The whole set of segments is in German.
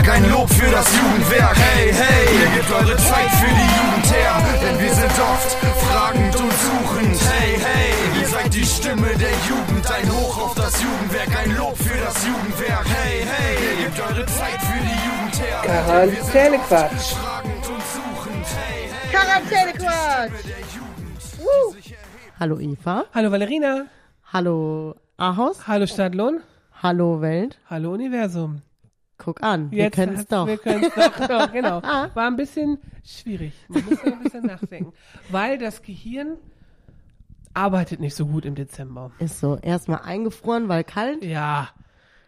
Jugendwerk, ein Lob für das Jugendwerk. Hey, hey, ihr gebt eure Zeit für die Jugend her, denn wir sind oft fragend und suchend. Hey, hey, ihr seid die Stimme der Jugend, ein Hoch auf das Jugendwerk, ein Lob für das Jugendwerk. Hey, hey, ihr gebt eure Zeit für die Jugend her. Quarantänequatsch. oft fragend und suchend. Hey, hey, Quarantänequatsch. Woo. Hallo Eva. Hallo Valerina. Hallo Ahaus. Hallo Stadtlohn. Hallo Welt. Hallo Universum. Guck an, wir können es doch. Wir können es doch, doch, genau. War ein bisschen schwierig. Man muss ja ein bisschen nachdenken. Weil das Gehirn arbeitet nicht so gut im Dezember. Ist so. Erstmal eingefroren, weil kalt. Ja.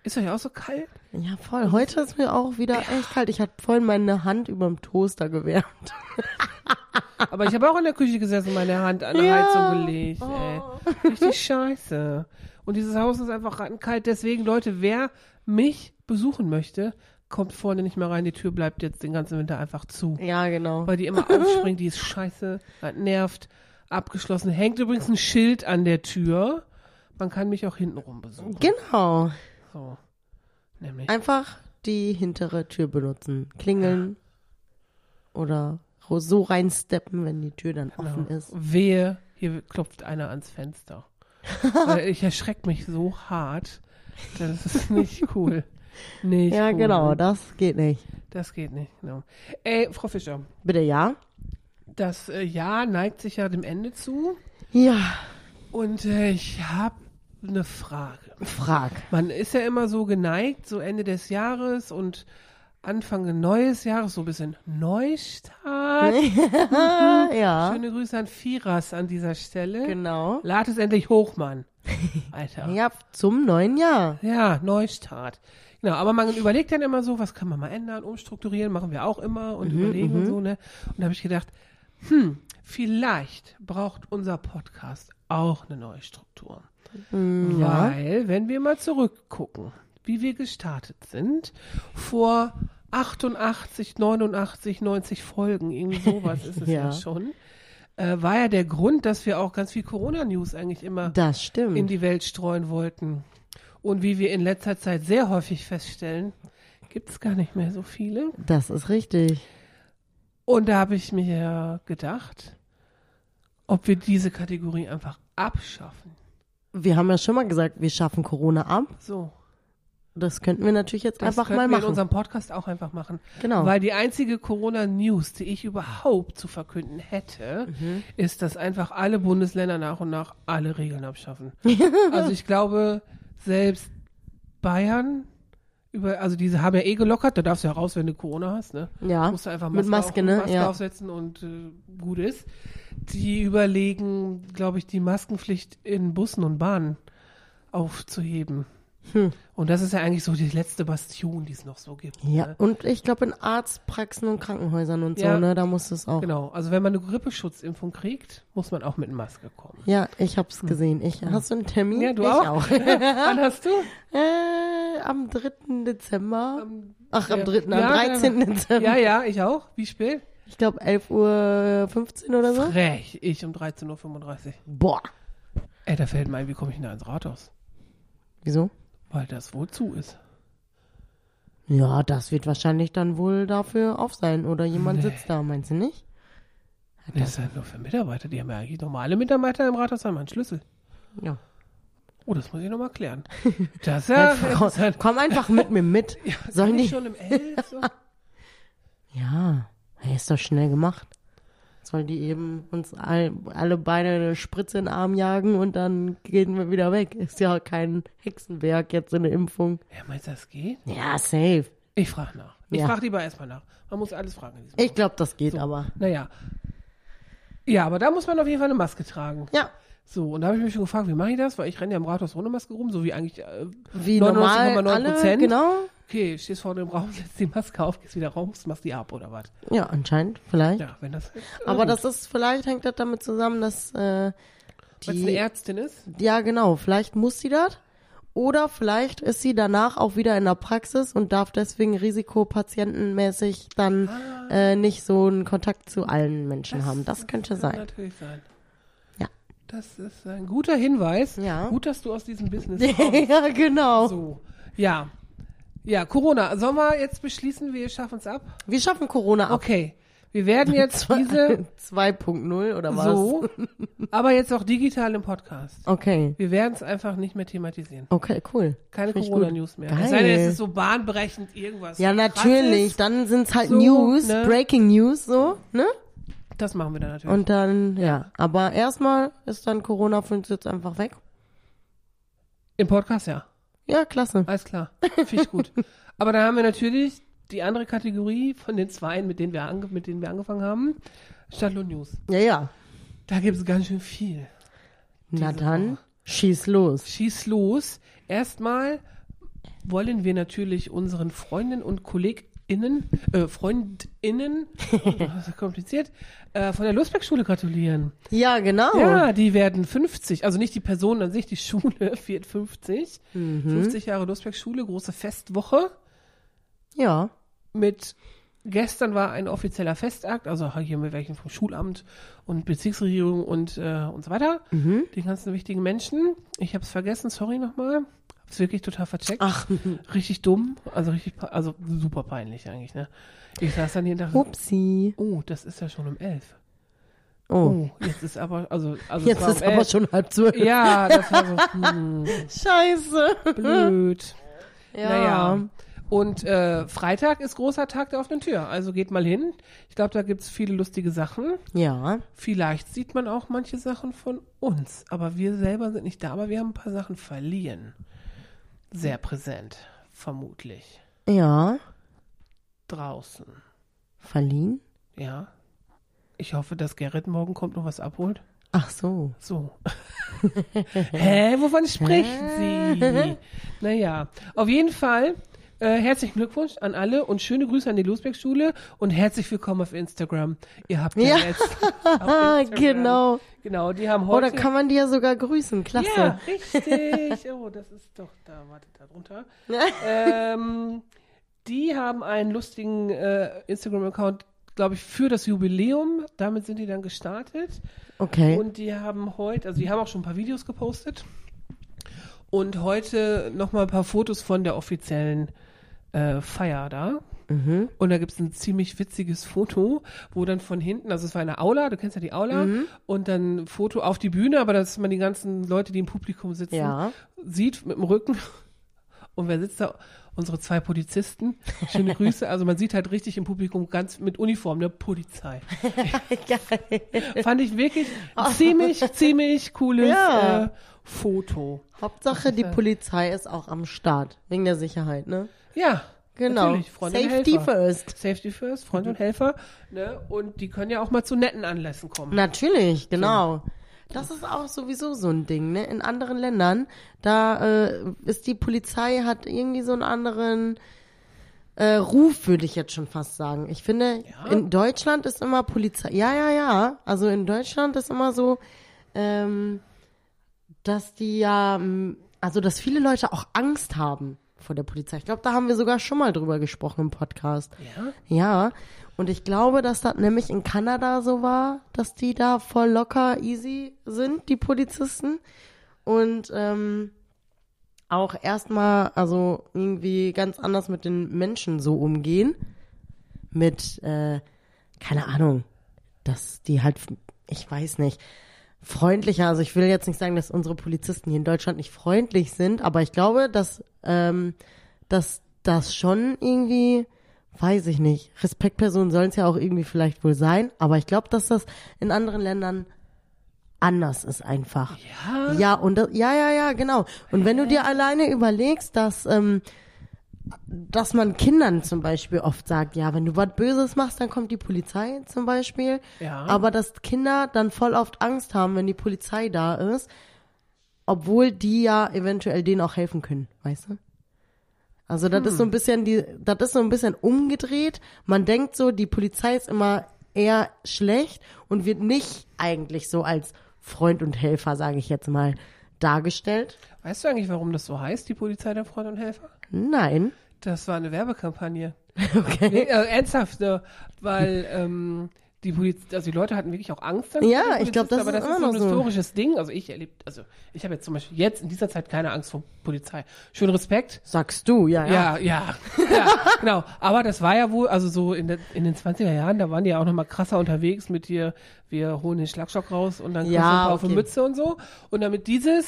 Ist euch auch so kalt? Ja, voll. Heute ist mir auch wieder echt kalt. Ich hatte vorhin meine Hand über dem Toaster gewärmt. Aber ich habe auch in der Küche gesessen und meine Hand an der Ja. Heizung gelegt. Ey. Richtig scheiße. Und dieses Haus ist einfach rattenkalt. Deswegen, Leute, wer mich besuchen möchte, kommt vorne nicht mehr rein. Die Tür bleibt jetzt den ganzen Winter einfach zu. Ja, genau. Weil die immer aufspringt, die ist scheiße, nervt. Abgeschlossen. Hängt übrigens ein Schild an der Tür. Man kann mich auch hintenrum besuchen. Genau. So. Nämlich. Einfach die hintere Tür benutzen. Klingeln oder so reinsteppen, wenn die Tür dann offen ist. Wehe, hier klopft einer ans Fenster. Ich erschrecke mich so hart. Das ist nicht cool. Nicht Ja, cool. genau, das geht nicht. Das geht nicht, genau. Ey, Frau Fischer, Bitte ja? das äh, Jahr neigt sich ja dem Ende zu. Ja. Und äh, ich habe eine Frage. Frag. Man ist ja immer so geneigt, so Ende des Jahres und Anfang neues Jahres, so ein bisschen Neustart. ja. Schöne Grüße an Firas an dieser Stelle. Genau. Lad es endlich hoch, Mann. Alter. Ja, zum neuen Jahr. Ja, Neustart. Genau, aber man überlegt dann immer so, was kann man mal ändern, umstrukturieren, machen wir auch immer und überlegen und so, ne? Und da habe ich gedacht, hm, vielleicht braucht unser Podcast auch eine neue Struktur. ja. Weil, wenn wir mal zurückgucken, wie wir gestartet sind, vor 88, 89, 90 Folgen, irgendwie sowas ist es ja, Ja. schon, äh, war ja der Grund, dass wir auch ganz viel Corona-News eigentlich immer Das stimmt. in die Welt streuen wollten. Und wie wir in letzter Zeit sehr häufig feststellen, gibt es gar nicht mehr so viele. das ist richtig. Und da habe ich mir gedacht, ob wir diese Kategorie einfach abschaffen. Wir haben ja schon mal gesagt, wir schaffen Corona ab. So. Das könnten wir natürlich jetzt Das einfach könnten mal wir in machen. unserem Podcast auch einfach machen. Genau. Weil die einzige Corona-News, die ich überhaupt zu verkünden hätte, Mhm. ist, dass einfach alle Bundesländer nach und nach alle Regeln abschaffen. also ich glaube, selbst Bayern, über, also diese haben ja eh gelockert, da darfst du ja raus, wenn du Corona hast, ne? ja. Musst du einfach Mit Maske, auf, ne? Maske Ja. aufsetzen und äh, gut ist. Die überlegen, glaube ich, die Maskenpflicht in Bussen und Bahnen aufzuheben. Hm. Und das ist ja eigentlich so die letzte Bastion, die es noch so gibt. Ja, Ne? und ich glaube in Arztpraxen und Krankenhäusern und so, Ja. ne, da muss es auch. Genau, also wenn man eine Grippeschutzimpfung kriegt, muss man auch mit Maske kommen. Ja, ich hab's gesehen. Ich, hast du einen Termin? Hm. Ja, du ich auch? Wann hast du? äh, am 3. Dezember. Am- Ach, am ja. 3., am Ja, 13. Dezember. Ja, ja, ich auch. Wie spät? Ich glaube 11.15 Uhr oder so. Frech, ich um 13.35 Uhr. Boah. Ey, da fällt mir ein, wie komme ich denn da ins Rathaus? Wieso? Weil das wohl zu ist. Ja, das wird wahrscheinlich dann wohl dafür auf sein. Oder jemand Nee. sitzt da, meinst du nicht? Das ist halt nur für Mitarbeiter. Die haben ja eigentlich normale Mitarbeiter im Rathaus haben einen Schlüssel. Ja. Oh, das muss ich nochmal klären. Das ja, Ja, das ist halt, komm einfach mit mir mit. Sollen Bin ich die? schon im L? So? Ja, hey, ist doch schnell gemacht. Sollen die eben uns all, alle beide eine Spritze in den Arm jagen und dann gehen wir wieder weg. Ist ja kein Hexenwerk jetzt in der Impfung. Ja, meinst du, das geht? Ja, safe. Ich frage nach. Ich Ja. frage lieber erstmal nach. Man muss alles fragen. Ich glaube, das geht aber. Naja. Ja, aber da muss man auf jeden Fall eine Maske tragen. Ja, So, und da habe ich mich schon gefragt, wie mache ich das? Weil ich renne ja im Rathaus ohne Maske rum, so wie eigentlich äh, wie normal 99,9%. alle, genau. Okay, stehst vorne im Raum, setzt die Maske auf, gehst wieder raus, machst die ab oder was? Ja, anscheinend, vielleicht. Ja, wenn das. aber das ist, vielleicht hängt das damit zusammen, dass äh, Weil es eine die, Ärztin ist. ja genau, vielleicht muss sie das. Oder vielleicht ist sie danach auch wieder in der Praxis und darf deswegen risikopatientenmäßig dann äh, nicht so einen Kontakt zu allen Menschen haben. Das könnte kann sein. natürlich sein. Ja. Das ist ein guter Hinweis. Ja. Gut, dass du aus diesem Business kommst. ja, genau. So, ja. Ja, Corona. Sollen wir jetzt beschließen, wir schaffen es ab? Wir schaffen Corona ab. Okay. Wir werden jetzt diese 2.0 oder was? so, aber jetzt auch digital im Podcast. Okay. Wir werden es einfach nicht mehr thematisieren. Okay, cool. Keine Corona-News mehr. Geil. Es sei denn, es ist so bahnbrechend irgendwas. Ja, natürlich. Krasses. Dann sind's halt So, News, ne? Breaking News, so, ne? Das machen wir dann natürlich. Und dann, ja. Aber erstmal ist dann Corona für uns jetzt einfach weg. Im Podcast, ja. Ja, klasse. Alles klar. Finde ich gut. aber dann haben wir natürlich die andere Kategorie von den zweien, mit denen wir, ange mit denen wir angefangen haben. Stadtlohn News. Ja, ja. Da gibt es ganz schön viel. Na dann, Woche. schieß los. Schieß los. Erstmal wollen wir natürlich unseren Freundinnen und KollegInnen, äh, FreundInnen, das ist kompliziert, äh, von der Losberg-Schule gratulieren. Ja, genau. Ja, die werden 50, also nicht die Person an sich, die Schule wird 50. Mhm. 50 Jahre Losberg-Schule, große Festwoche Ja. mit Gestern war ein offizieller Festakt, also hier mit welchen vom Schulamt und Bezirksregierung und, äh, und so weiter. Mhm. Die ganzen wichtigen Menschen. Ich habe es vergessen, sorry nochmal. Hab's wirklich total vercheckt. Ach, Richtig dumm, also richtig, also super peinlich eigentlich, ne? Ich saß dann hier und dachte, upsi. oh, das ist ja schon um elf. Oh. Oh, jetzt ist aber, also, also es Jetzt ist um aber elf. schon halb zwölf. Ja, das war so, hm, Scheiße. blöd. Ja. Naja. Und äh, Freitag ist großer Tag der offenen Tür. Also geht mal hin. Ich glaube, da gibt's viele lustige Sachen. Ja. Vielleicht sieht man auch manche Sachen von uns. Aber wir selber sind nicht da. Aber wir haben ein paar Sachen verliehen. Sehr präsent, vermutlich. Ja. Draußen. Verliehen? Ja. Ich hoffe, dass Gerrit morgen kommt und was abholt. Ach so. So. Hä, wovon spricht sie? Naja, auf jeden Fall äh, herzlichen Glückwunsch an alle und schöne Grüße an die Losberg-Schule und herzlich willkommen auf Instagram. Ihr habt ja, Ja. jetzt Ah, genau. Genau, die haben Oder heute... kann man die ja sogar grüßen. Klasse. ja, richtig. Oh, das ist doch da, wartet da drunter. ähm, die haben einen lustigen äh, Instagram-Account, glaube ich, für das Jubiläum. Damit sind die dann gestartet. Okay. Und die haben heute, also die haben auch schon ein paar Videos gepostet. Und heute nochmal ein paar Fotos von der offiziellen äh, Feier da. Mhm. Und da gibt's ein ziemlich witziges Foto, wo dann von hinten, also es war eine Aula, du kennst ja die Aula, Mhm. und dann ein Foto auf die Bühne, aber dass man die ganzen Leute, die im Publikum sitzen, Ja. sieht mit dem Rücken. Und wer sitzt da? Unsere zwei Polizisten. Schöne Grüße. Also man sieht halt richtig im Publikum ganz mit Uniform, ne? Polizei. Geil. Fand ich wirklich ein ziemlich, ziemlich cooles Ja. äh, Foto. Hauptsache, die Polizei ist auch am Start. Wegen der Sicherheit, ne? Ja. Genau. Safety first. Safety first, Freund und Helfer. Ne? Und die können ja auch mal zu netten Anlässen kommen. Natürlich, genau. Das ist auch sowieso so ein Ding, ne? In anderen Ländern, da äh, ist die Polizei, hat irgendwie so einen anderen äh, Ruf, würde ich jetzt schon fast sagen. Ich finde, Ja? in Deutschland ist immer Polizei. Ja, ja, ja. Also in Deutschland ist immer so, ähm, dass die ja, ähm, also dass viele Leute auch Angst haben vor der Polizei. Ich glaube, da haben wir sogar schon mal drüber gesprochen im Podcast. Ja? Ja, und ich glaube, dass das nämlich in Kanada so war, dass die da voll locker easy sind, die Polizisten. Und ähm, auch erstmal, also irgendwie ganz anders mit den Menschen so umgehen. Mit, äh, keine Ahnung, dass die halt, ich weiß nicht, freundlicher, also ich will jetzt nicht sagen, dass unsere Polizisten hier in Deutschland nicht freundlich sind, aber ich glaube, dass, ähm, dass das schon irgendwie, weiß ich nicht, Respektpersonen sollen es ja auch irgendwie vielleicht wohl sein, aber ich glaube, dass das in anderen Ländern anders ist einfach. Ja? Ja, und das, ja, ja, ja, genau. Und wenn du dir alleine überlegst, dass, ähm, dass man Kindern zum Beispiel oft sagt, ja, wenn du was Böses machst, dann kommt die Polizei zum Beispiel. Ja. Aber dass Kinder dann voll oft Angst haben, wenn die Polizei da ist, obwohl die ja eventuell denen auch helfen können, weißt du? Also das ist so ein bisschen die, das ist so ein bisschen umgedreht. Man denkt so, die Polizei ist immer eher schlecht und wird nicht eigentlich so als Freund und Helfer, sage ich jetzt mal, dargestellt. Weißt du eigentlich, warum das so heißt, die Polizei der Freund und Helfer? Nein. Das war eine Werbekampagne. Okay. Nee, äh, ernsthaft, ne? weil ähm, die Polizei, also die Leute hatten wirklich auch Angst. dann Ja, ich glaub, Polizisten, das aber das ist so ein so. historisches Ding. Also ich erlebt, also ich habe jetzt zum Beispiel jetzt in dieser Zeit keine Angst vor Polizei. Schön Respekt. Sagst du, ja, ja. Ja, ja, ja, genau. Aber das war ja wohl, also so in, der, in den 20er Jahren, da waren die ja auch noch mal krasser unterwegs mit dir, wir holen den Schlagstock raus und dann kriegst Ja, du ein paar auf die okay. Mütze und so. Und damit dieses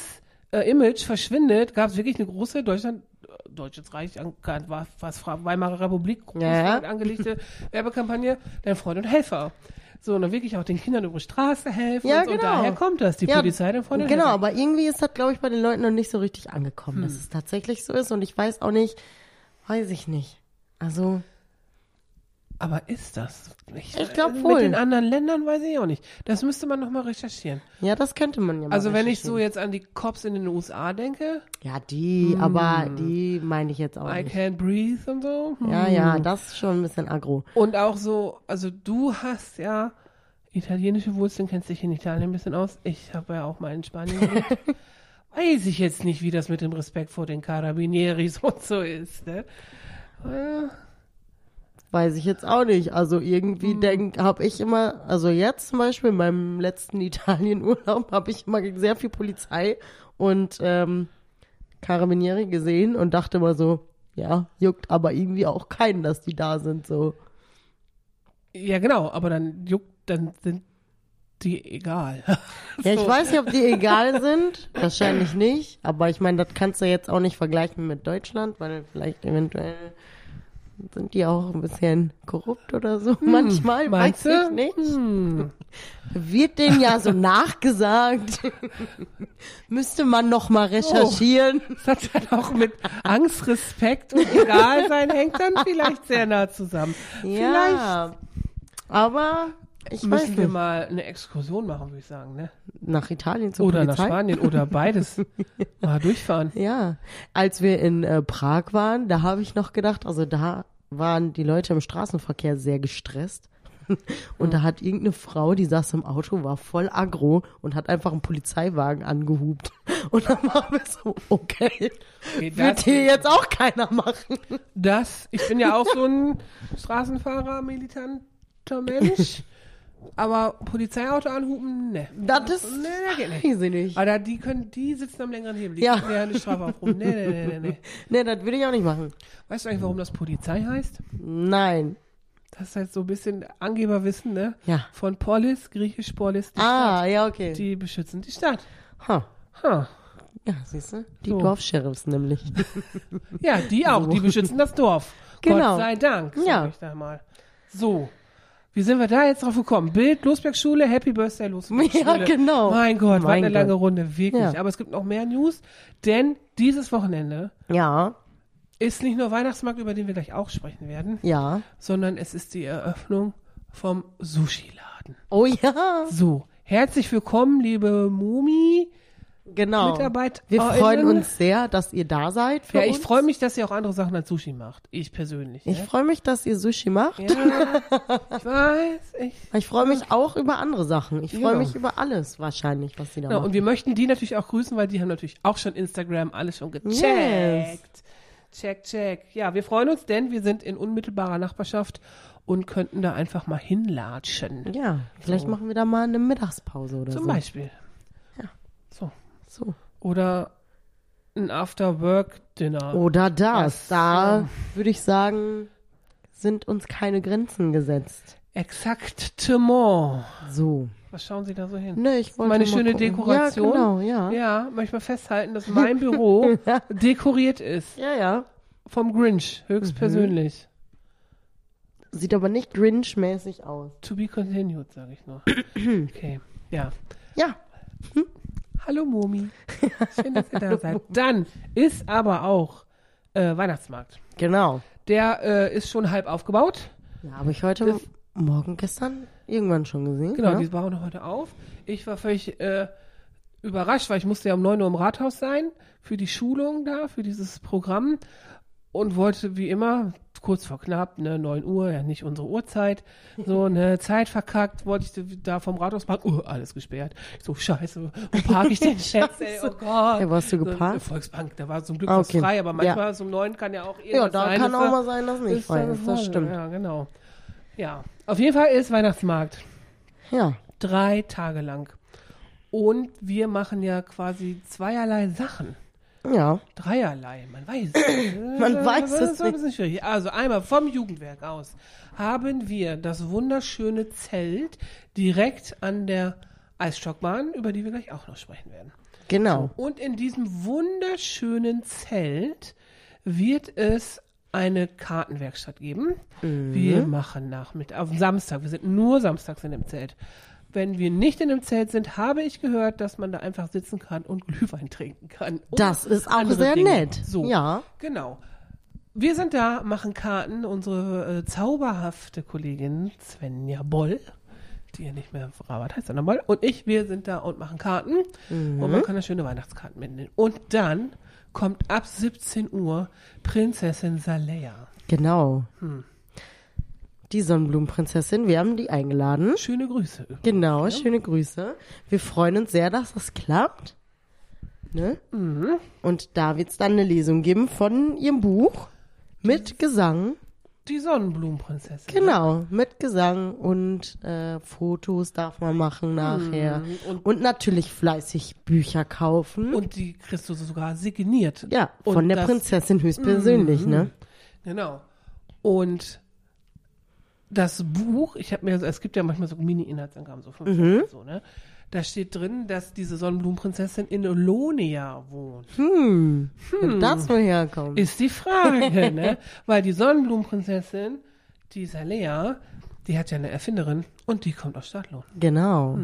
äh, Image verschwindet, gab es wirklich eine große Deutschland, äh, Deutsches Reich, war was Weimarer Republik, groß Ja, angelegte Werbekampagne, dein Freund und Helfer. So, und dann wirklich auch den Kindern über die Straße helfen Ja, und, so. und genau. daher kommt das, die Ja, Polizei, dein Freund und Genau, aber irgendwie ist das, glaube ich, bei den Leuten noch nicht so richtig angekommen, Hm. dass es tatsächlich so ist. Und ich weiß auch nicht, weiß ich nicht. Also, Aber ist das? Ich glaub Mit wohl. den anderen Ländern weiß ich auch nicht. Das müsste man noch mal recherchieren. ja, das könnte man ja mal Also wenn ich so jetzt an die Cops in den USA denke, Ja, die, aber die meine ich jetzt auch I nicht. can't breathe und so. hm. Ja, ja, das ist schon ein bisschen aggro. Und auch so, also du hast ja italienische Wurzeln, kennst dich in Italien ein bisschen aus. Ich habe ja auch mal in Spanien gelebt. Weiß ich jetzt nicht, wie das mit dem Respekt vor den Carabinieris und so ist, ne? Äh, Weiß ich jetzt auch nicht. Also irgendwie Hm. denk, habe ich immer, also jetzt zum Beispiel in meinem letzten Italienurlaub habe ich immer sehr viel Polizei und ähm, Carabinieri gesehen und dachte immer so, ja, juckt aber irgendwie auch keinen, dass die da sind. So. Ja, genau, aber dann juckt, dann sind die egal. Ja, ich So. weiß nicht, ob die egal sind. Wahrscheinlich nicht. Aber ich meine, das kannst du jetzt auch nicht vergleichen mit Deutschland, weil vielleicht eventuell sind die auch ein bisschen korrupt oder so. Manchmal, Hm, Meinst weiß ich nicht. Hm. Wird denen ja so nachgesagt. Müsste man noch mal recherchieren. Das hat dann auch mit Angst, Respekt und Egalsein hängt dann vielleicht sehr nah zusammen. Ja. Aber ich müssen wir mal eine Exkursion machen, würde ich sagen, ne? Nach Italien zur Oder nach Polizei. Spanien oder beides. mal durchfahren. Ja, als wir in äh, Prag waren, da habe ich noch gedacht, also da waren die Leute im Straßenverkehr sehr gestresst. Und da hat irgendeine Frau, die saß im Auto, war voll aggro und hat einfach einen Polizeiwagen angehupt. Und dann waren wir so, okay, Okay, wird das, hier jetzt auch keiner machen. das, ich bin ja auch so ein Straßenfahrer, militanter Mensch. Aber Polizeiauto anhupen, ne. Das ist, Nee, das geht nicht. nicht. Aber die können, die sitzen am längeren Hebel. Die Ja. kriegen ja eine Strafe auf rum. Nee, nee, nee, nee, nee. Nee, das würde ich auch nicht machen. Weißt du eigentlich, warum das Polizei heißt? Nein. Das ist halt so ein bisschen Angeberwissen, ne? Ja. Von Polis, griechisch Polis, die Ah, ja, okay. Stadt. Die beschützen die Stadt. Ha. Ha. Ja, siehst du? Die So. Dorfsheriffs nämlich. Ja, die auch, die beschützen das Dorf. Genau. Gott sei Dank, sag Ja. ich da mal. So. Wie sind wir da jetzt drauf gekommen? Bild, Losberg-Schule, Happy Birthday, Losberg-Schule. Ja, genau. Mein Gott, Mein eine Gott. lange Runde, wirklich. Ja. Aber es gibt noch mehr News, denn dieses Wochenende Ja, ist nicht nur Weihnachtsmarkt, über den wir gleich auch sprechen werden, ja. sondern es ist die Eröffnung vom Sushi-Laden. Oh ja, So, herzlich willkommen, liebe Mumi. Genau. Mitarbeit- Wir Oh, freuen uns sehr, dass ihr da seid Ja, uns. ich freue mich, dass ihr auch andere Sachen als Sushi macht. Ich persönlich. Ich ne? freue mich, dass ihr Sushi macht. Ja, ich weiß. Ich, Ich freue mich auch über andere Sachen. Ich freue Genau. mich über alles wahrscheinlich, was sie da genau, machen. und wir möchten die natürlich auch grüßen, weil die haben natürlich auch schon Instagram alles schon gecheckt. Yes. Check, check. Ja, wir freuen uns, denn wir sind in unmittelbarer Nachbarschaft und könnten da einfach mal hinlatschen. ja, vielleicht So. machen wir da mal eine Mittagspause oder Zum so. Beispiel. Ja. So. So. Oder ein After-Work-Dinner. Oder das. Das, Da würde ich sagen, sind uns keine Grenzen gesetzt. Exaktement. So. Was schauen Sie da so hin? Ne, ich wollte Meine mal schöne gucken. Dekoration. Ja, genau, ja. Ja, manchmal festhalten, dass mein Büro dekoriert ist. Ja, ja. Vom Grinch, höchstpersönlich. Sieht aber nicht Grinch-mäßig aus. To be continued, sage ich nur. Okay, ja. Ja. Hallo Momi. Schön, dass ihr da seid. Dann ist aber auch äh, Weihnachtsmarkt. Genau. Der äh, ist schon halb aufgebaut. Ja, habe ich heute Das- Morgen, gestern irgendwann schon gesehen. Genau, ja? die bauen heute auf. Ich war völlig äh, überrascht, weil ich musste ja um 9 Uhr im Rathaus sein für die Schulung da, für dieses Programm und wollte wie immer kurz vor knapp, ne, 9 Uhr, ja nicht unsere Uhrzeit, so eine Zeit verkackt, wollte ich da vom Rathaus parken, oh, alles gesperrt. Ich so, scheiße, wo parke ich denn jetzt, ey, oh Gott. Ja, wo hast du So, geparkt? Volksbank, da war zum Glück was okay. frei, aber Ja. manchmal so um 9 kann ja auch Ja, irgendwas da sein. kann dass auch da- mal sein, dass nicht ist frei da ist. Das stimmt. Ja, genau. Ja, auf jeden Fall ist Weihnachtsmarkt. Ja, Drei Tage lang. Und wir machen ja quasi zweierlei Sachen. Ja. Dreierlei, man weiß es. Man Äh, weiß es ist ein schwierig. Also einmal vom Jugendwerk aus haben wir das wunderschöne Zelt direkt an der Eisstockbahn, über die wir gleich auch noch sprechen werden. Genau. Und in diesem wunderschönen Zelt wird es eine Kartenwerkstatt geben. Wir machen Nachmittag, auf Samstag, wir sind nur samstags in dem Zelt. Wenn wir nicht in dem Zelt sind, habe ich gehört, dass man da einfach sitzen kann und Glühwein trinken kann. Das ist auch sehr Dinge. nett. So, Ja. genau. Wir sind da, machen Karten. Unsere äh, zauberhafte Kollegin Svenja Boll, die ja nicht mehr Rabat heißt, sondern Boll, und ich, wir sind da und machen Karten. Und man kann da schöne Weihnachtskarten mitnehmen. Und dann kommt ab 17 Uhr Prinzessin Salea. Genau. Die Sonnenblumenprinzessin, wir haben die eingeladen. Schöne Grüße. übrigens. Genau, schöne Grüße. Wir freuen uns sehr, dass das klappt. Ne? Und da wird es dann eine Lesung geben von ihrem Buch mit Gesang. Die Sonnenblumenprinzessin. Genau, mit Gesang und äh, Fotos darf man machen nachher. und- Und, natürlich fleißig Bücher kaufen. Und die kriegst du sogar signiert. ja, und von der das- Prinzessin höchstpersönlich, ne? Genau. Und das Buch, ich habe mir, es gibt ja manchmal so Mini-Inhaltsangaben, so fünf Mhm. So, ne? Da steht drin, dass diese Sonnenblumenprinzessin in Olonia wohnt. Hm, wo das woher kommt. Ist die Frage, ne? Weil die Sonnenblumenprinzessin, die Salea, die hat ja eine Erfinderin und die kommt aus Stadtlohn. Genau.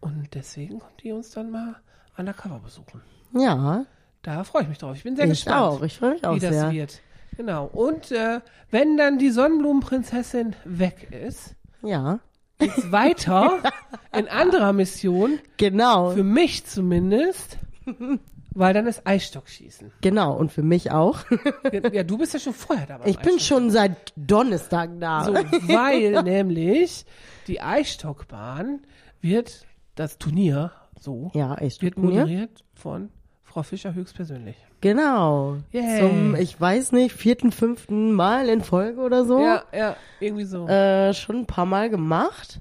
Und deswegen kommt die uns dann mal undercover besuchen. Ja, Da freue ich mich drauf. Ich bin sehr ich gespannt. auch. Ich freue mich auch wie das sehr. wird. Genau. Und äh, wenn dann die Sonnenblumenprinzessin weg ist, Ja, geht's weiter in anderer Mission, genau. für mich zumindest, weil dann ist Eisstockschießen. Genau, und für mich auch. Ja, du bist ja schon vorher dabei. Ich bin schon seit Donnerstag da. so, weil nämlich die Eisstockbahn wird, das Turnier, so, Ja, echt. wird moderiert von Frau Fischer höchstpersönlich. Genau. Yay. Zum, ich weiß nicht, vierten, fünften Mal in Folge oder so. Ja, ja, irgendwie so. Äh, schon ein paar Mal gemacht.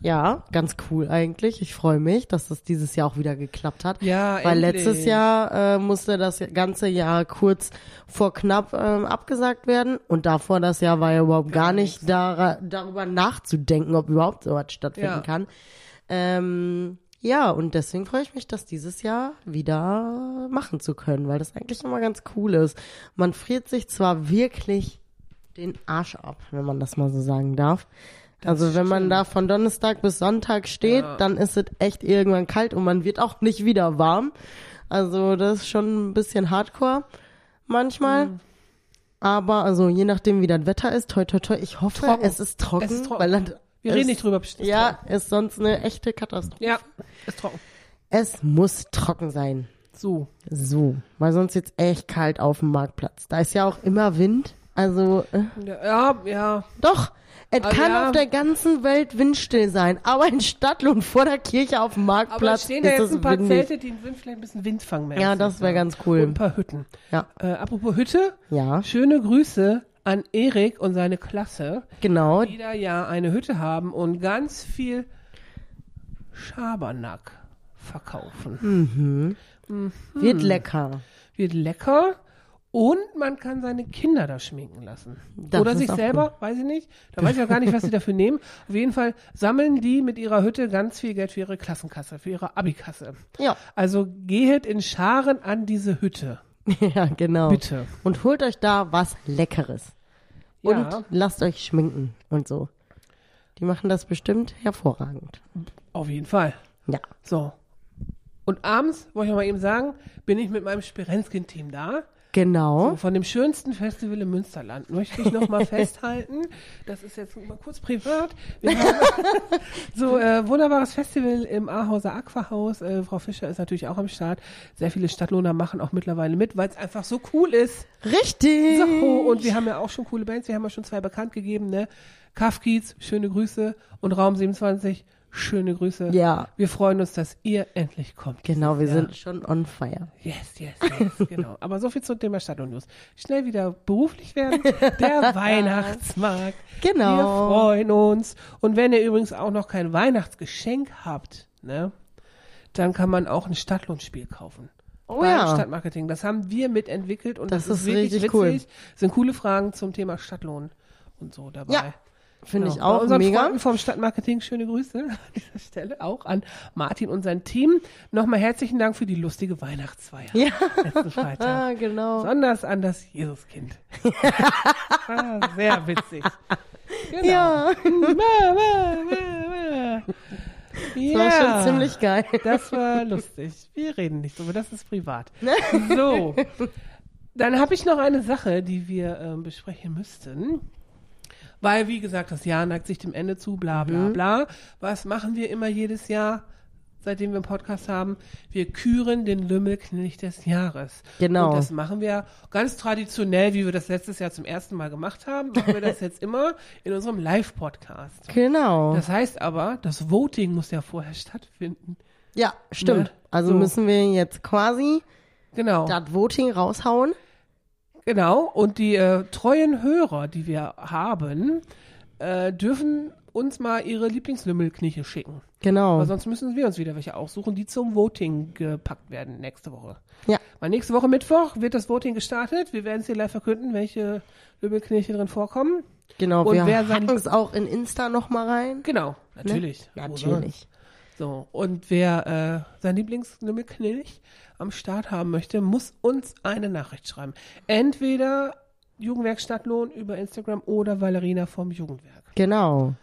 Ja, ganz cool eigentlich. Ich freue mich, dass das dieses Jahr auch wieder geklappt hat. Ja, Weil endlich. letztes Jahr äh, musste das ganze Jahr kurz vor knapp ähm, abgesagt werden. Und davor das Jahr war ja überhaupt gar nicht dara- darüber nachzudenken, ob überhaupt sowas stattfinden Ja. kann. Ähm, ja, und deswegen freue ich mich, das dieses Jahr wieder machen zu können, weil das eigentlich immer ganz cool ist. Man friert sich zwar wirklich den Arsch ab, wenn man das mal so sagen darf. also wenn man da von Donnerstag bis Sonntag steht, Ja. dann ist es echt irgendwann kalt und man wird auch nicht wieder warm. Also das ist schon ein bisschen hardcore manchmal. Mhm. Aber also je nachdem, wie das Wetter ist, toi toi toi, ich hoffe, Trocken. es ist trocken, Es ist trocken. weil das Wir reden ist- nicht drüber. bestimmt. ja, ist sonst eine echte Katastrophe. Ja, ist trocken. Es muss trocken sein. So. So, weil sonst wird's echt kalt auf dem Marktplatz. Da ist ja auch immer Wind. Also, äh, Ja, ja. doch, es kann ja. auf der ganzen Welt windstill sein, aber in Stadtlohn vor der Kirche auf dem Aber Marktplatz es stehen da ist jetzt es ein paar windig. Zelte, die sind vielleicht ein bisschen windfangmäßig. Ja, das wäre ganz cool. Und ein paar Hütten. Ja. Äh, apropos Hütte, Ja, schöne Grüße an Erik und seine Klasse, genau. die da ja eine Hütte haben und ganz viel Schabernack verkaufen. Wird lecker. Wird lecker und man kann seine Kinder da schminken lassen. Das Oder sich selber, weiß ich nicht. Da weiß ich auch gar nicht, was sie dafür nehmen. Auf jeden Fall sammeln die mit ihrer Hütte ganz viel Geld für ihre Klassenkasse, für ihre Abikasse. Ja, Also gehet in Scharen an diese Hütte. ja, genau. Bitte. Und holt euch da was Leckeres. Und Ja. lasst euch schminken und so. Die machen das bestimmt hervorragend. Auf jeden Fall. Ja. So. Und abends, wollte ich mal eben sagen, bin ich mit meinem Spirenskin-Team da. Genau. Von dem schönsten Festival im Münsterland. Möchte ich noch mal festhalten. Das ist jetzt mal kurz privat. Wir haben so äh, wunderbares Festival im Ahauser Aquahaus. Äh, Frau Fischer ist natürlich auch am Start. Sehr viele Stadtlohner machen auch mittlerweile mit, weil es einfach so cool ist. Richtig. So, und wir haben ja auch schon coole Bands. Wir haben ja schon zwei bekannt gegeben, ne? Kafkiez, schöne Grüße. Und Raum 27, schöne Grüße. Ja. Wir freuen uns, dass ihr endlich kommt. Genau, wir Ja. sind schon on fire. Yes, yes, yes, genau. Aber so viel zum Thema Stadt und News. Schnell wieder beruflich werden. Der Weihnachtsmarkt. Genau. Wir freuen uns. Und wenn ihr übrigens auch noch kein Weihnachtsgeschenk habt, ne, dann kann man auch ein Stadtlohnspiel kaufen. Oh ja. Stadtmarketing. Das haben wir mitentwickelt und das, Das ist ist wirklich richtig witzig. Sind coole Fragen zum Thema Stadtlohn und so dabei. Ja, Finde ich Genau. Bei auch unseren mega. Freunden vom Stadtmarketing schöne Grüße an dieser Stelle auch an Martin und sein Team. Nochmal herzlichen Dank für die lustige Weihnachtsfeier Ja. letzten Freitag. Ah, genau. Besonders an das Jesuskind. ah, sehr witzig. Genau. Ja, das war schon ziemlich geil. Das war lustig. Wir reden nicht drüber, das ist privat. So. Dann habe ich noch eine Sache, die wir ähm, besprechen müssten. Weil, wie gesagt, das Jahr neigt sich dem Ende zu, bla bla Mhm. bla. Was machen wir immer jedes Jahr, seitdem wir einen Podcast haben? Wir küren den Lümmelknilch des Jahres. Genau. Und das machen wir ganz traditionell, wie wir das letztes Jahr zum ersten Mal gemacht haben, machen wir das jetzt immer in unserem Live-Podcast. Genau. Das heißt aber, das Voting muss ja vorher stattfinden. ja, stimmt. Ne? Also So. müssen wir jetzt quasi Genau. das Voting raushauen. Genau, und die äh, treuen Hörer, die wir haben, äh, dürfen uns mal ihre Lieblingslümmelkniche schicken. Genau. Weil sonst müssen wir uns wieder welche aussuchen, die zum Voting gepackt werden nächste Woche. Ja. Weil nächste Woche Mittwoch wird das Voting gestartet. Wir werden es hier live verkünden, welche Lümmelkniche drin vorkommen. Genau, Und wir wer hacken es auch in Insta noch mal rein. Genau, natürlich. Ne? Natürlich. So, und wer äh, sein Lieblingslümmelknilch am Start haben möchte, muss uns eine Nachricht schreiben. Entweder Jugendwerkstattlohn über Instagram oder Valerina vom Jugendwerk. Genau.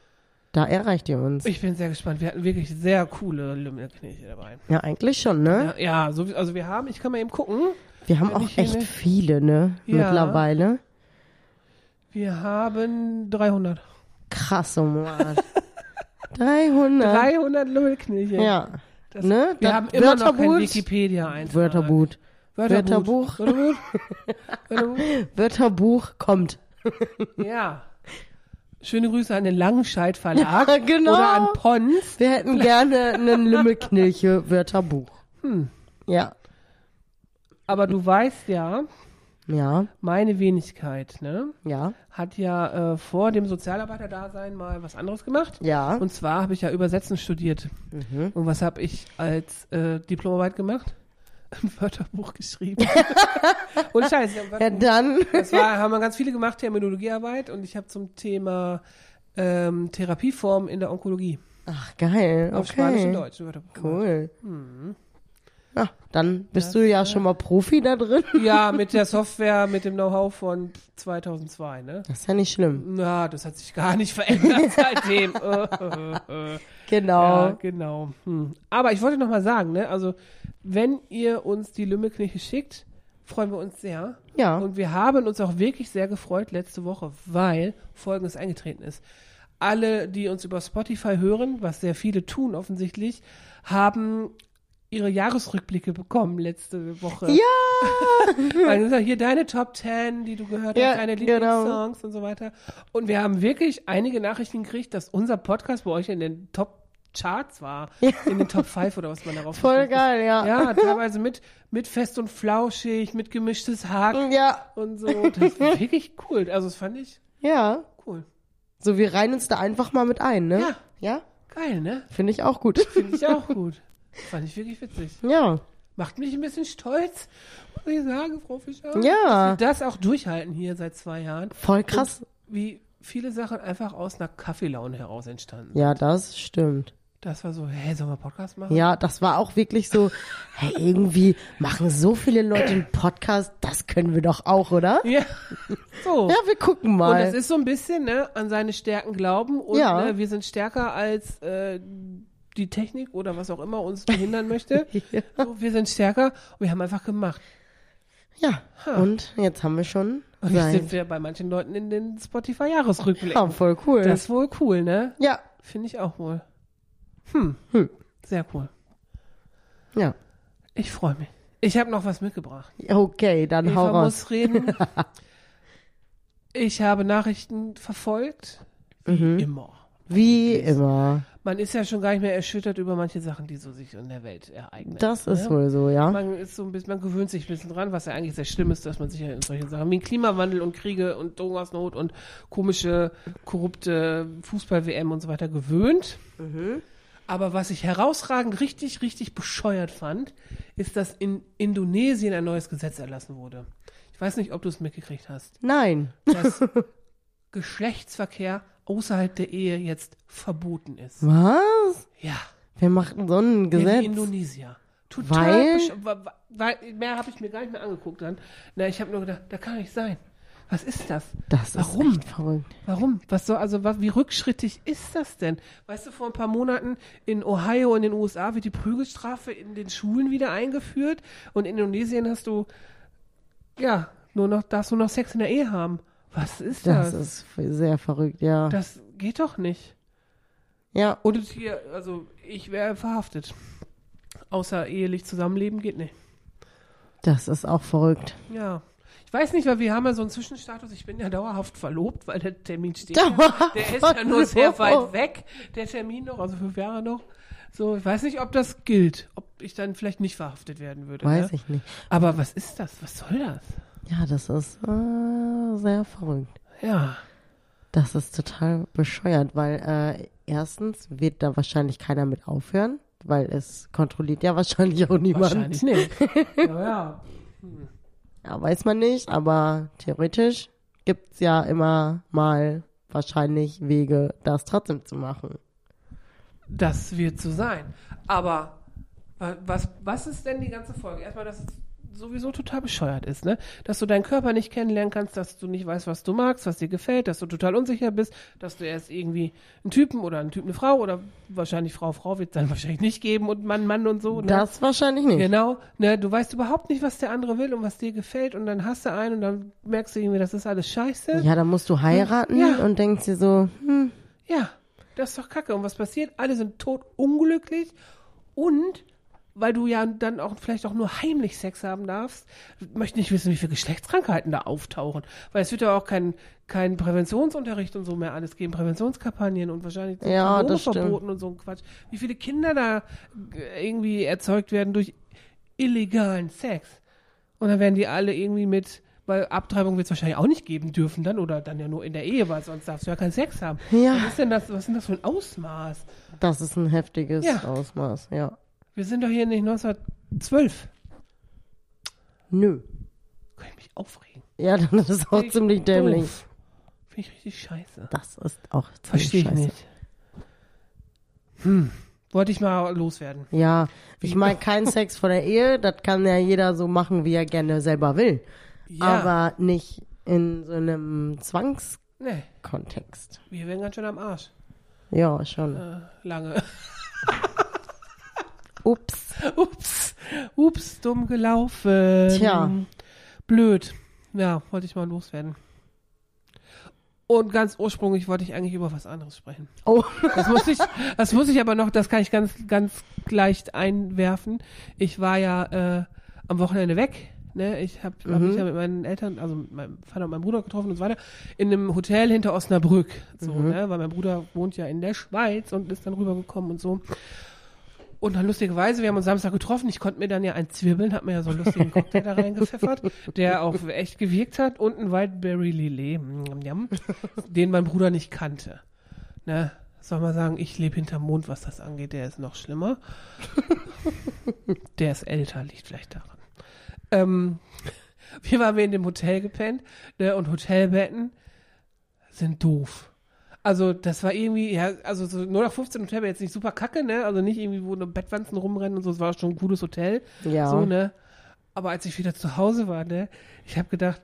Da erreicht ihr uns. Ich bin sehr gespannt. Wir hatten wirklich sehr coole Lümmelknilche dabei. Ja, eigentlich schon, ne? Ja, ja so, also wir haben, ich kann mal eben gucken. Wir haben auch echt viele, ne? Ja. Mittlerweile. Wir haben 300. Krass, oh Mann. 300. 300 Lümmelknilche. Ja. Das, Ne? Wir Das haben immer noch kein Wörterbuch. Wikipedia-Eintrag. Wörterbuch. Wörterbuch. Wörterbuch. Wörterbuch. Wörterbuch. Wörterbuch kommt. Ja. Schöne Grüße an den Langenscheid Verlag Ja, genau. oder an Pons. Wir hätten gerne einen Lümmelknilche Wörterbuch. Hm. Ja. Aber du weißt ja, Ja. meine Wenigkeit, ne, Ja. hat ja äh, vor dem Sozialarbeiterdasein mal was anderes gemacht. Ja. Und zwar habe ich ja Übersetzen studiert. Mhm. Und was habe ich als äh, Diplomarbeit gemacht? Ein Wörterbuch geschrieben. und Scheiße, Ja, dann. das war, haben wir ganz viele gemacht, Terminologiearbeit. Und ich habe zum Thema ähm, Therapieformen in der Onkologie Ach, geil. auf Spanisch und Okay. Deutsch. Wörterbuch. Cool. Mhm. Ja, dann bist Das, du ja äh, schon mal Profi da drin. Ja, mit der Software, mit dem Know-how von 2002, ne? Das ist ja nicht schlimm. Na, das hat sich gar nicht verändert seitdem. Genau. Ja, genau. Hm. Aber ich wollte noch mal sagen, ne, also wenn ihr uns die Lümmelkniche schickt, freuen wir uns sehr. Ja. Und wir haben uns auch wirklich sehr gefreut letzte Woche, weil Folgendes eingetreten ist. Alle, die uns über Spotify hören, was sehr viele tun offensichtlich, haben ihre Jahresrückblicke bekommen letzte Woche. Ja. Also hier deine Top 10, die du gehört Ja, hast, deine genau. Lieblingssongs und so weiter. Und wir haben wirklich einige Nachrichten gekriegt, dass unser Podcast bei euch in den Top Charts war. In den Top 5 oder was man darauf Voll geil, ja. Ja, teilweise mit, mit fest und flauschig, mit gemischtes Hack Ja. und so. Das war wirklich cool. Also das fand ich Ja. cool. So, wir reihen uns da einfach mal mit ein, ne? Ja. Ja? Geil, ne? Finde ich auch gut. Finde ich auch gut. Fand ich wirklich witzig. Ja. Macht mich ein bisschen stolz, muss ich sagen, Frau Fischer. Ja. Dass wir das auch durchhalten hier seit zwei Jahren. Voll krass. wie viele Sachen einfach aus einer Kaffeelaune heraus entstanden. Ja, das stimmt. Das war so, hä, sollen wir Podcast machen? Ja, das war auch wirklich so, hey, irgendwie machen so viele Leute einen Podcast, das können wir doch auch, oder? Ja. So. Ja, wir gucken und mal. das ist so ein bisschen, ne, an seine Stärken glauben und Ja. ne, wir sind stärker als äh, die Technik oder was auch immer uns behindern möchte. Ja. So, wir sind stärker und wir haben einfach gemacht. ja, und jetzt haben wir schon Und jetzt sind wir bei manchen Leuten in den Spotify-Jahresrückblicken. ja, voll cool. Das ist wohl cool, ne? ja, Finde ich auch wohl. Hm. Hm. Sehr cool. ja. Ich freue mich. Ich habe noch was mitgebracht. Okay, dann hau Eva raus. muss reden. ich habe Nachrichten verfolgt. Wie Mhm. immer. Wie immer. Man ist ja schon gar nicht mehr erschüttert über manche Sachen, die so sich in der Welt ereignen. Das ist ne? wohl so, ja. Man ist so ein bisschen, man gewöhnt sich ein bisschen dran, was ja eigentlich sehr schlimm ist, dass man sich ja in solchen Sachen wie Klimawandel und Kriege und Hungersnot und komische, korrupte Fußball-WM und so weiter gewöhnt. Aber was ich herausragend richtig, richtig bescheuert fand, ist, dass in Indonesien ein neues Gesetz erlassen wurde. Ich weiß nicht, ob du es mitgekriegt hast, Nein. dass Geschlechtsverkehr außerhalb der Ehe jetzt verboten ist. Was? Ja. Wer macht denn so ein Ja, Gesetz? die Indonesier. Total Weil? weil mehr habe ich mir gar nicht mehr angeguckt dann. Na, ich habe nur gedacht, da kann nicht sein. Was ist das? Das Warum? ist echt verrückt. Warum? Was soll, also was, wie rückschrittig ist das denn? Weißt du, vor ein paar Monaten in Ohio in den USA wird die Prügelstrafe in den Schulen wieder eingeführt und in Indonesien hast du, ja, nur noch, darfst du noch Sex in der Ehe haben. Was ist das? Das ist sehr verrückt, ja. das geht doch nicht. Ja, Und hier, also ich wäre verhaftet. Außer ehelich zusammenleben geht nicht. das ist auch verrückt. Ja. Ich weiß nicht, weil wir haben ja so einen Zwischenstatus. Ich bin ja dauerhaft verlobt, weil der Termin steht. ja. Dauerhaft Der ist ja nur sehr weit weg, der Termin noch, also fünf Jahre noch. So, ich weiß nicht, ob das gilt, ob ich dann vielleicht nicht verhaftet werden würde. Weiß ne? ich nicht. Aber was ist das? Was soll das? Ja, das ist äh, sehr verrückt. Ja. Das ist total bescheuert, weil äh, erstens wird da wahrscheinlich keiner mit aufhören, weil es kontrolliert ja wahrscheinlich auch niemand. Wahrscheinlich nicht. ja, ja. Ja, weiß man nicht, aber theoretisch gibt's ja immer mal wahrscheinlich Wege, das trotzdem zu machen. Das wird so sein. Aber wa- was, was ist denn die ganze Folge? Erstmal, dass es sowieso total bescheuert ist, ne? Dass du deinen Körper nicht kennenlernen kannst, dass du nicht weißt, was du magst, was dir gefällt, dass du total unsicher bist, dass du erst irgendwie einen Typen oder einen Typ eine Frau oder wahrscheinlich Frau Frau wird es dann wahrscheinlich nicht geben und Mann Mann und so, ne? Das wahrscheinlich nicht. Genau, ne, du weißt überhaupt nicht, was der andere will und was dir gefällt und dann hast du einen und dann merkst du irgendwie, das ist alles scheiße. Ja, dann musst du heiraten Ja. und denkst dir so, hm, Ja, das ist doch kacke. Und was passiert? Alle sind tot unglücklich und weil du ja dann auch vielleicht auch nur heimlich Sex haben darfst, möchte nicht wissen, wie viele Geschlechtskrankheiten da auftauchen. Weil es wird ja auch kein, kein Präventionsunterricht und so mehr alles geben, Präventionskampagnen und wahrscheinlich Ja, verboten und so ein Quatsch. Wie viele Kinder da äh, irgendwie erzeugt werden durch illegalen Sex. Und dann werden die alle irgendwie mit, weil Abtreibung wird es wahrscheinlich auch nicht geben dürfen dann oder dann ja nur in der Ehe, weil sonst darfst du ja keinen Sex haben. Ja. Was ist denn das, was ist denn das für ein Ausmaß? das ist ein heftiges Ja. Ausmaß, ja. Wir sind doch hier nicht 1912. Nö. Kann ich mich aufregen. Ja, dann ist es auch ich ziemlich dämlich. doof. Finde ich richtig scheiße. Das ist auch ziemlich Verstehe ich scheiße. nicht. Hm. Wollte ich mal loswerden. Ja, ich meine, kein Sex vor der Ehe, das kann ja jeder so machen, wie er gerne selber will. Ja. Aber nicht in so einem Zwangskontext. Nee, wir werden ganz schön am Arsch. Ja, schon. Äh, lange. Ups. Ups. Ups, dumm gelaufen. Tja. Blöd. Ja, wollte ich mal loswerden. Und ganz ursprünglich wollte ich eigentlich über was anderes sprechen. Oh, Das muss ich, das muss ich aber noch, das kann ich ganz, ganz leicht einwerfen. Ich war ja äh, am Wochenende weg. Ne? Ich habe hab mich ja mit meinen Eltern, also mit meinem Vater und meinem Bruder getroffen und so weiter, in einem Hotel hinter Osnabrück. So, ne? Weil mein Bruder wohnt ja in der Schweiz und ist dann rübergekommen und so. Und dann lustigerweise, wir haben uns Samstag getroffen, ich konnte mir dann ja ein Zwirbeln, hab mir ja so einen lustigen Cocktail da reingepfeffert, der auch echt gewirkt hat und ein Wildberry Lillet, mm, den mein Bruder nicht kannte. Ne? Soll man sagen, ich lebe hinterm Mond, was das angeht, der ist noch schlimmer. der ist älter, liegt vielleicht daran. Ähm, wir waren in dem Hotel gepennt ne, und Hotelbetten sind doof. Also das war irgendwie, ja, also so 0 nach 15 Hotel war jetzt nicht super kacke, ne? Also nicht irgendwie, wo nur Bettwanzen rumrennen und so, es war schon ein gutes Hotel. Ja. So, ne? Aber als ich wieder zu Hause war, ne, ich habe gedacht,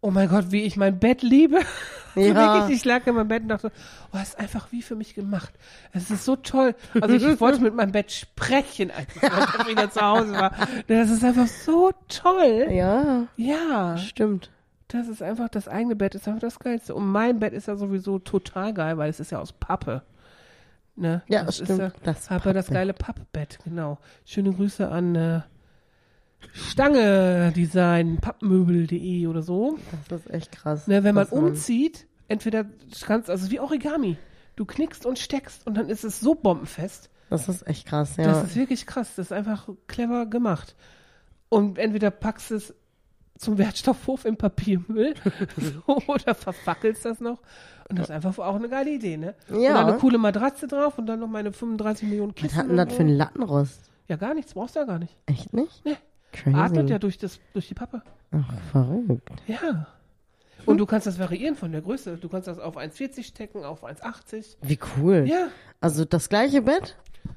oh mein Gott, wie ich mein Bett liebe. Ja. wirklich, ich lag in meinem Bett und dachte, oh, es ist einfach wie für mich gemacht. Es ist so toll. Also ich wollte mit meinem Bett sprechen, als ich wieder zu Hause war. Das ist einfach so toll. ja, Ja, stimmt. Das ist einfach, das eigene Bett ist einfach das Geilste. Und mein Bett ist ja sowieso total geil, weil es ist ja aus Pappe. Ne? Ja, das stimmt. Ist ja, Das aber das geile Pappbett, genau. Schöne Grüße an äh, Stange Design, pappmöbel.de oder so. Das ist echt krass. Ne, wenn man dass umzieht, entweder kannst, also wie Origami. Du knickst und steckst und dann ist es so bombenfest. Das ist echt krass, ja. Das ist wirklich krass. Das ist einfach clever gemacht. Und entweder packst es zum Wertstoffhof im Papiermüll oder verfackelst das noch. Und das ist einfach auch eine geile Idee, ne? Und Ja. dann eine coole Matratze drauf und dann noch meine 35 Millionen Was Kissen. hat denn und das für so. einen Lattenrost? Ja, gar nichts. Brauchst du ja gar nicht. Echt nicht? Nee. Crazy. Atmet ja durch, das, durch die Pappe. Ach, verrückt. Ja. Und du kannst das variieren von der Größe. Du kannst das auf 1,40 stecken, auf 1,80. Wie cool. Ja, Also das gleiche Bett?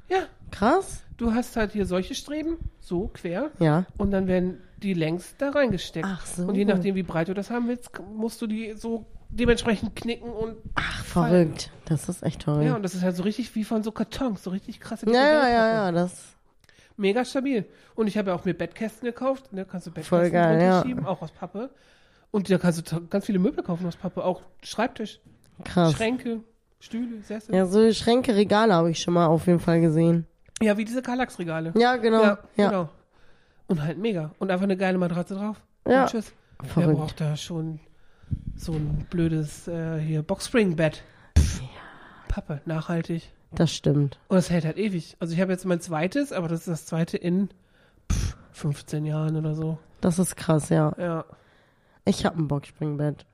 ja. Krass. Du hast halt hier solche Streben, so quer. Ja. Und dann werden die längs da reingesteckt. Ach so. Und je nachdem, wie breit du das haben willst, musst du die so dementsprechend knicken und. Ach, verrückt. Das ist echt toll. Ja, und das ist halt so richtig wie von so Kartons, so richtig krasse ja, ja, ja, ja, das. Mega stabil. Und ich habe ja auch mir Bettkästen gekauft. Ne? Kannst du Bettkästen Voll geil, ja. schieben, auch aus Pappe. Und da kannst du ganz viele Möbel kaufen aus Pappe. Auch Schreibtisch, Krass. Schränke, Stühle, Sessel. Ja, so Schränke, Regale habe ich schon mal auf jeden Fall gesehen. Ja, wie diese Kallax-Regale. Ja, genau. Ja, Ja, genau. Und halt mega. Und einfach eine geile Matratze drauf. Ja. Und tschüss. Wer Verrückt. braucht da schon so ein blödes äh, hier Boxspring-Bett? Pappe, nachhaltig. das stimmt. Und das hält halt ewig. Also ich habe jetzt mein zweites, aber das ist das zweite in pff, 15 Jahren oder so. Das ist krass, ja. Ja. Ich habe ein Boxspringbett.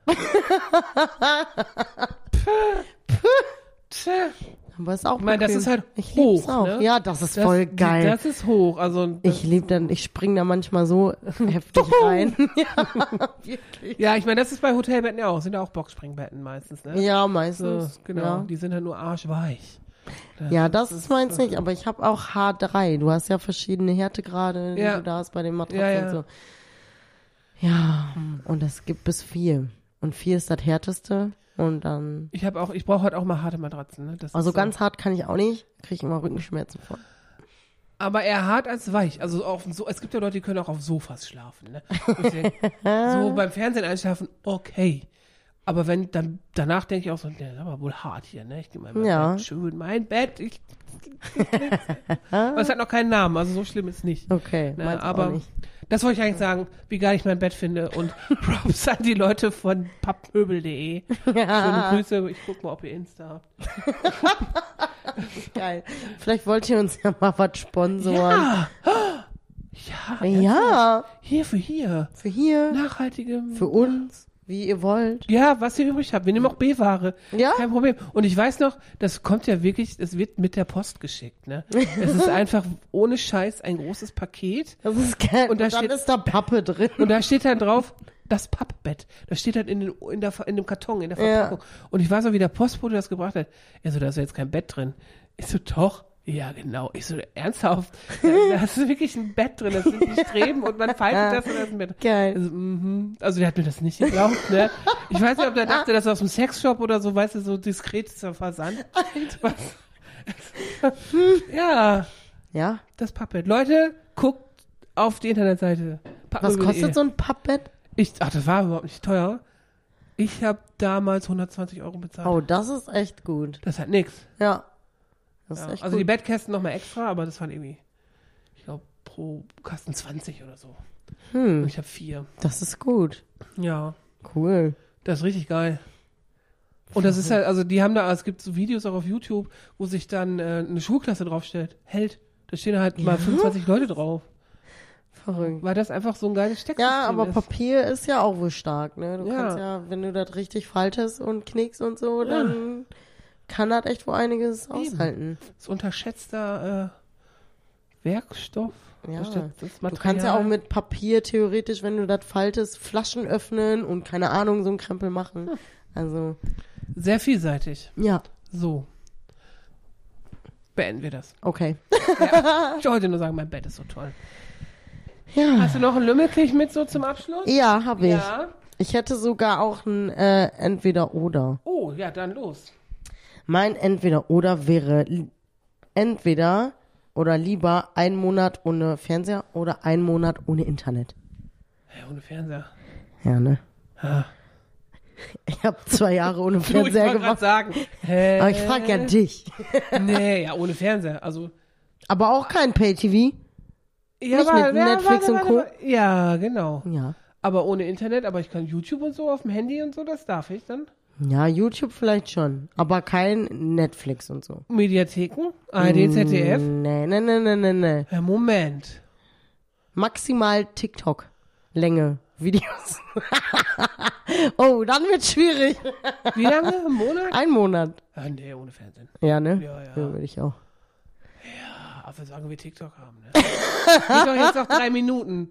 Tja, Aber ist auch Ich meine, das ist halt ich hoch, lieb's auch. ne? Ja, das ist das, voll geil. Das ist hoch. Also das, ich lieb dann, ich spring da manchmal so heftig rein. ja, wirklich. ja, ich meine, das ist bei Hotelbetten ja auch. Sind ja auch Boxspringbetten meistens, ne? Ja, So, meistens. genau. Ja. Die sind halt nur arschweich. Ja, das ist meins nicht, aber ich habe auch H3. Du hast ja verschiedene Härtegrade, die Ja. du da hast bei den Matratzen Ja, ja. und so. Ja, und es gibt bis vier. Und vier ist das härteste. Und dann. Ich habe auch, ich brauche halt auch mal harte Matratzen. Ne? Das Also ist so. ganz hart kann ich auch nicht. Kriege ich immer Rückenschmerzen von. Aber eher hart als weich. Also auf so es gibt ja Leute, die können auch auf Sofas schlafen. Ne? Wo ich denk, so beim Fernsehen einschlafen, okay. Aber wenn dann danach denke ich auch so, das ist aber wohl hart hier, ne? Ich nehme mein Ja. Bett schön, mein Bett. Ich, aber es hat noch keinen Namen, also so schlimm ist nicht. Okay, Ne, aber nicht. das wollte ich eigentlich sagen, wie geil ich mein Bett finde und Props an die Leute von pappmöbel.de. Schöne Grüße, ich guck mal, ob ihr Insta habt. Geil. Vielleicht wollt ihr uns ja mal was sponsoren. Ja, ja, Ja, hier für hier. für hier, Nachhaltige. für uns, wie ihr wollt. Ja, was ihr übrig habt. Wir nehmen auch B-Ware. Ja? Kein Problem. Und ich weiß noch, das kommt ja wirklich, es wird mit der Post geschickt, ne? Es ist einfach ohne Scheiß ein großes Paket. Das ist geil. Und Und, da dann steht- ist da Pappe drin. Und da steht dann drauf, das Pappbett. Das steht halt in, den, in, der, in dem Karton, in der Ja. Verpackung. Und ich weiß noch, wie der Postbote das gebracht hat. Er so, da ist ja jetzt kein Bett drin. Ich so, doch. Ja, genau. Ich so, ernsthaft? Da, ist wirklich ein Bett drin. Das sind die Streben und man faltet das und da ist ein Bett. Geil. Also, mhm. also der hat mir das nicht geglaubt, ne? Ich weiß nicht, ob der dachte, das ist aus dem Sexshop oder so, weißt du, so diskret zur Versand. Was? ja, Ja. das Pappbett. Leute, guckt auf die Internetseite. Was kostet so ein Pappbett? Ich, ach, das war überhaupt nicht teuer. Ich habe damals 120 Euro bezahlt. Oh, das ist echt gut. Das hat nix. Ja. Ja. Also die gut. Bettkästen nochmal extra, aber das waren irgendwie, ich glaube, pro Kasten 20 oder so. Und Hm, ich habe vier. das ist gut. Ja, Cool. das ist richtig geil. Und das ist halt, also die haben da, es gibt so Videos auch auf YouTube, wo sich dann äh, eine Schulklasse draufstellt. Hält. Da stehen halt mal 25 Leute drauf. Verrückt. Weil das einfach so ein geiles Stecksystem Ja, aber ist. Papier ist ja auch wohl stark, ne? Du Ja. kannst ja, wenn du das richtig faltest und knickst und so, dann kann das echt wohl einiges aushalten. Das ist unterschätzter äh, Werkstoff. Ja. Du kannst ja auch mit Papier theoretisch, wenn du das faltest, Flaschen öffnen und keine Ahnung, so einen Krempel machen. Hm. Also, Sehr vielseitig. ja, So. Beenden wir das. okay. Ich wollte nur sagen, mein Bett ist so toll. Ja, Hast du noch einen Lümmelkirch mit so zum Abschluss? ja habe ich. Ja. Ich hätte sogar auch ein äh, Entweder-Oder. Oh, ja, dann los. Mein Entweder-Oder wäre entweder oder lieber ein Monat ohne Fernseher oder ein Monat ohne Internet. Hey, ohne Fernseher. Ja, ne? Ja. Ich habe zwei Jahre ohne Du, ich Fernseher wollte gerade gemacht. sagen. Hä? Aber ich frage ja dich. Nee, ja, ohne Fernseher. Also. Aber auch kein Pay-TV. Ja, Nicht mit Netflix und Co.? Ja, genau. Ja. Aber ohne Internet, aber ich kann YouTube und so auf dem Handy und so, das darf ich dann. Ja, YouTube vielleicht schon, aber kein Netflix und so. Mediatheken? ARD, ZDF? Nee, nee, nee, nee, nee, nee. Ja, Moment. Maximal TikTok. Länge. Videos. oh, dann wird's schwierig. Wie lange? Im Monat? Ein Monat. Ah, nee, ohne Fernsehen. Ja, ne? Ja, ja. würde ich auch. Aber solange wir TikTok haben, ne? Doch jetzt noch drei Minuten.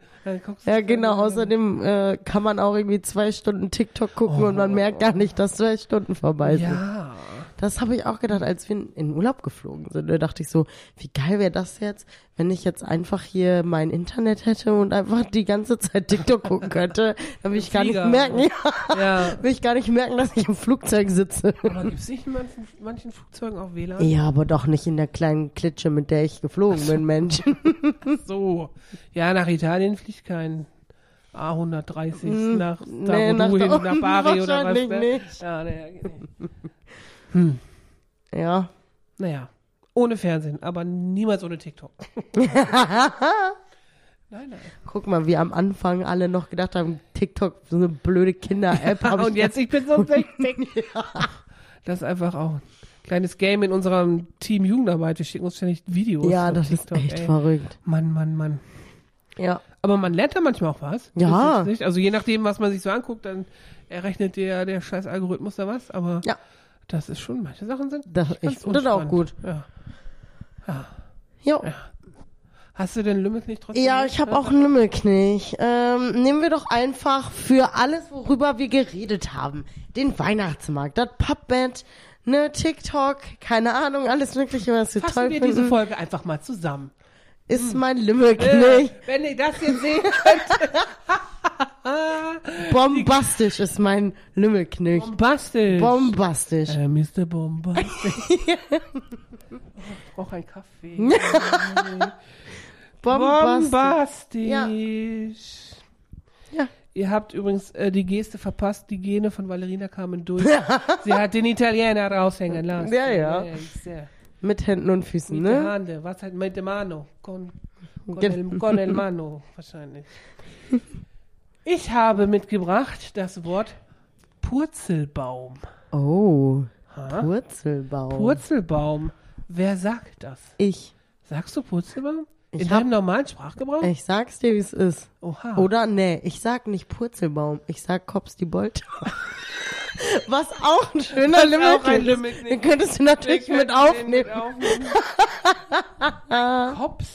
Ja, genau. Außerdem äh, kann man auch irgendwie zwei Stunden TikTok gucken und man merkt gar nicht, dass zwei Stunden vorbei sind. Ja. Das habe ich auch gedacht, als wir in, Urlaub geflogen sind. Da dachte ich so, wie geil wäre das jetzt, wenn ich jetzt einfach hier mein Internet hätte und einfach die ganze Zeit TikTok gucken könnte. Dann will ich gar nicht merken, ja, Ja. will ich gar nicht merken, dass ich im Flugzeug sitze. Aber gibt's nicht in manchen, manchen Flugzeugen auch WLAN? Ja, aber doch nicht in der kleinen Klitsche, mit der ich geflogen bin, Mensch. So. Ja, nach Italien fliegt kein A130 nach, da Hm, nee, nach du da hin, nach Bari oder was. wahrscheinlich Ne? nicht. Ja, nee, nicht. Ja. Naja, ohne Fernsehen, aber niemals ohne TikTok. nein, nein. Guck mal, wie am Anfang alle noch gedacht haben, TikTok, so eine blöde Kinder-App. hab und ich jetzt, ich bin so wichtig. Das ist einfach auch ein kleines Game in unserem Team Jugendarbeit. Wir schicken uns ständig Videos. Ja, das TikTok, ist echt ey. verrückt. Mann, Mann, Mann. Ja. Aber man lernt da manchmal auch was. Ja. Also je nachdem, was man sich so anguckt, dann errechnet der, der scheiß Algorithmus da was. Aber Ja. Das ist schon, manche Sachen sind Das, ich ganz finde das auch gut. Ja. Jo. Hast du denn Lümmelknecht trotzdem? Ja, ich habe auch einen Lümmelknich. Ähm, nehmen wir doch einfach für alles, worüber wir geredet haben, den Weihnachtsmarkt, das Puppbett, ne, TikTok, keine Ahnung, alles mögliche, was wir Fassen toll wir finden, diese Folge einfach mal zusammen. ist mein Äh, Lümmelknich. wenn ihr das jetzt sehen könnt, Bombastisch ist mein Lümmelknich. bombastisch. Bombastisch. Äh, Mr. Bombastisch. ich brauche einen Kaffee. Bombastisch. Bombastisch. Ja. Ihr habt übrigens äh, die Geste verpasst. Die Gene von Valerina kamen durch. Sie hat den Italiener raushängen lassen. Ja, ja. sehr. Mit Händen und Füßen, Mit der ne? Hand. Was halt mit der Mano? Con, con, el, con el mano, wahrscheinlich. Ich habe mitgebracht das Wort Purzelbaum. Oh, Ha? Purzelbaum. Purzelbaum. Wer sagt das? ich. Sagst du Purzelbaum? Ich In hab- deinem normalen Sprachgebrauch? Ich sag's dir, wie es ist. Oha. Oder nee, ich sag nicht Purzelbaum, ich sag Kops die Bolter. Was auch ein schöner ein Limmelknick ist. Limmelknick Den könntest du natürlich mit aufnehmen. mit aufnehmen. Kops.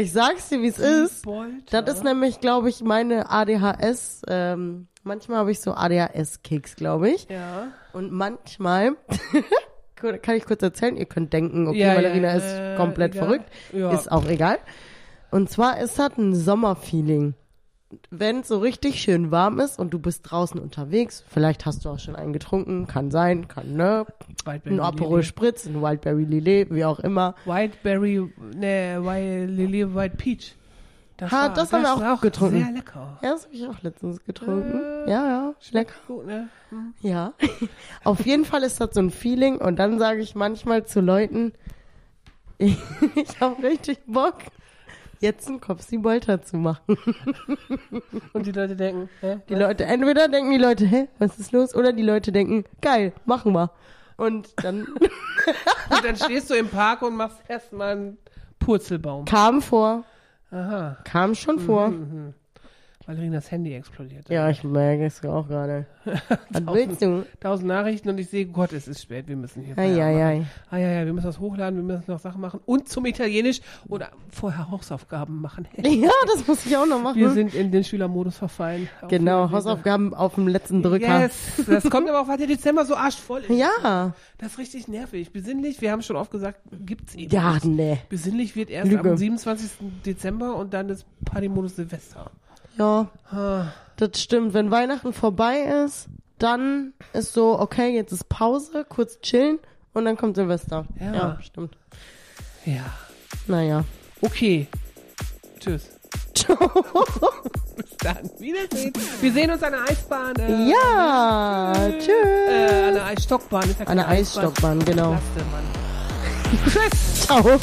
Ich sag's dir, wie es ist. Das ist nämlich, glaube ich, meine ADHS. Ähm, manchmal habe ich so ADHS-Kicks, glaube ich. Ja. Und manchmal, kann ich kurz erzählen, ihr könnt denken, okay, Ja, ja, Valerina äh, ist komplett egal. verrückt. Ja. Ist auch egal. Und zwar ist das ein Sommerfeeling. Wenn es so richtig schön warm ist und du bist draußen unterwegs, vielleicht hast du auch schon einen getrunken, kann sein, kann ne, Wildberry ein Aperol. Spritz, ein Wildberry Lillet, wie auch immer. Whiteberry, ne, White Lily White Peach. Das, Ha, das haben wir auch war getrunken. Sehr lecker. Ja, das habe ich auch letztens getrunken. Äh, ja, ja, lecker. Gut, ne? Hm. Ja. Auf jeden Fall ist das so ein Feeling und dann sage ich manchmal zu Leuten, ich, ich habe richtig Bock, jetzt einen Kopfsi Bolter zu machen. Und die Leute denken, hä? Die Leute, entweder denken die Leute, hä, was ist los? Oder die Leute denken, geil, machen wir. Und dann Und dann stehst du im Park und machst erstmal einen Purzelbaum. kam vor, Aha. kam schon vor. Mhm. Valerinas Handy explodiert. Ja, ich merke es auch gerade. Was willst du? Tausend Nachrichten und ich sehe, Gott, es ist spät, wir müssen hier Ei, Feierabend ei, machen. ei. Ja, ja, wir müssen das hochladen, wir müssen noch Sachen machen und zum Italienisch oder vorher Hausaufgaben machen. Ja, das muss ich auch noch machen. Wir sind in den Schülermodus verfallen. Genau. Hausaufgaben auf dem letzten Drücker. Yes, das kommt aber auch, weil der Dezember so arschvoll ist. Ja. Das ist richtig nervig. Besinnlich, wir haben schon oft gesagt, gibt's eben Ja, nicht. nee. Besinnlich wird erst Lüge. am 27. Dezember und dann ist Partymodus Silvester. Ja, Ah, das stimmt. Wenn Weihnachten vorbei ist, dann ist so, okay, jetzt ist Pause, kurz chillen und dann kommt Silvester. Ja. Ja, stimmt. Ja. Naja. Okay. Tschüss. Bis dann. Wiedersehen. Wir sehen uns an der Eisbahn. Äh, Ja, tschüss. Äh, an der Eisstockbahn. Ist ja An der Eisstockbahn, genau. Laste. Tschüss. Ciao.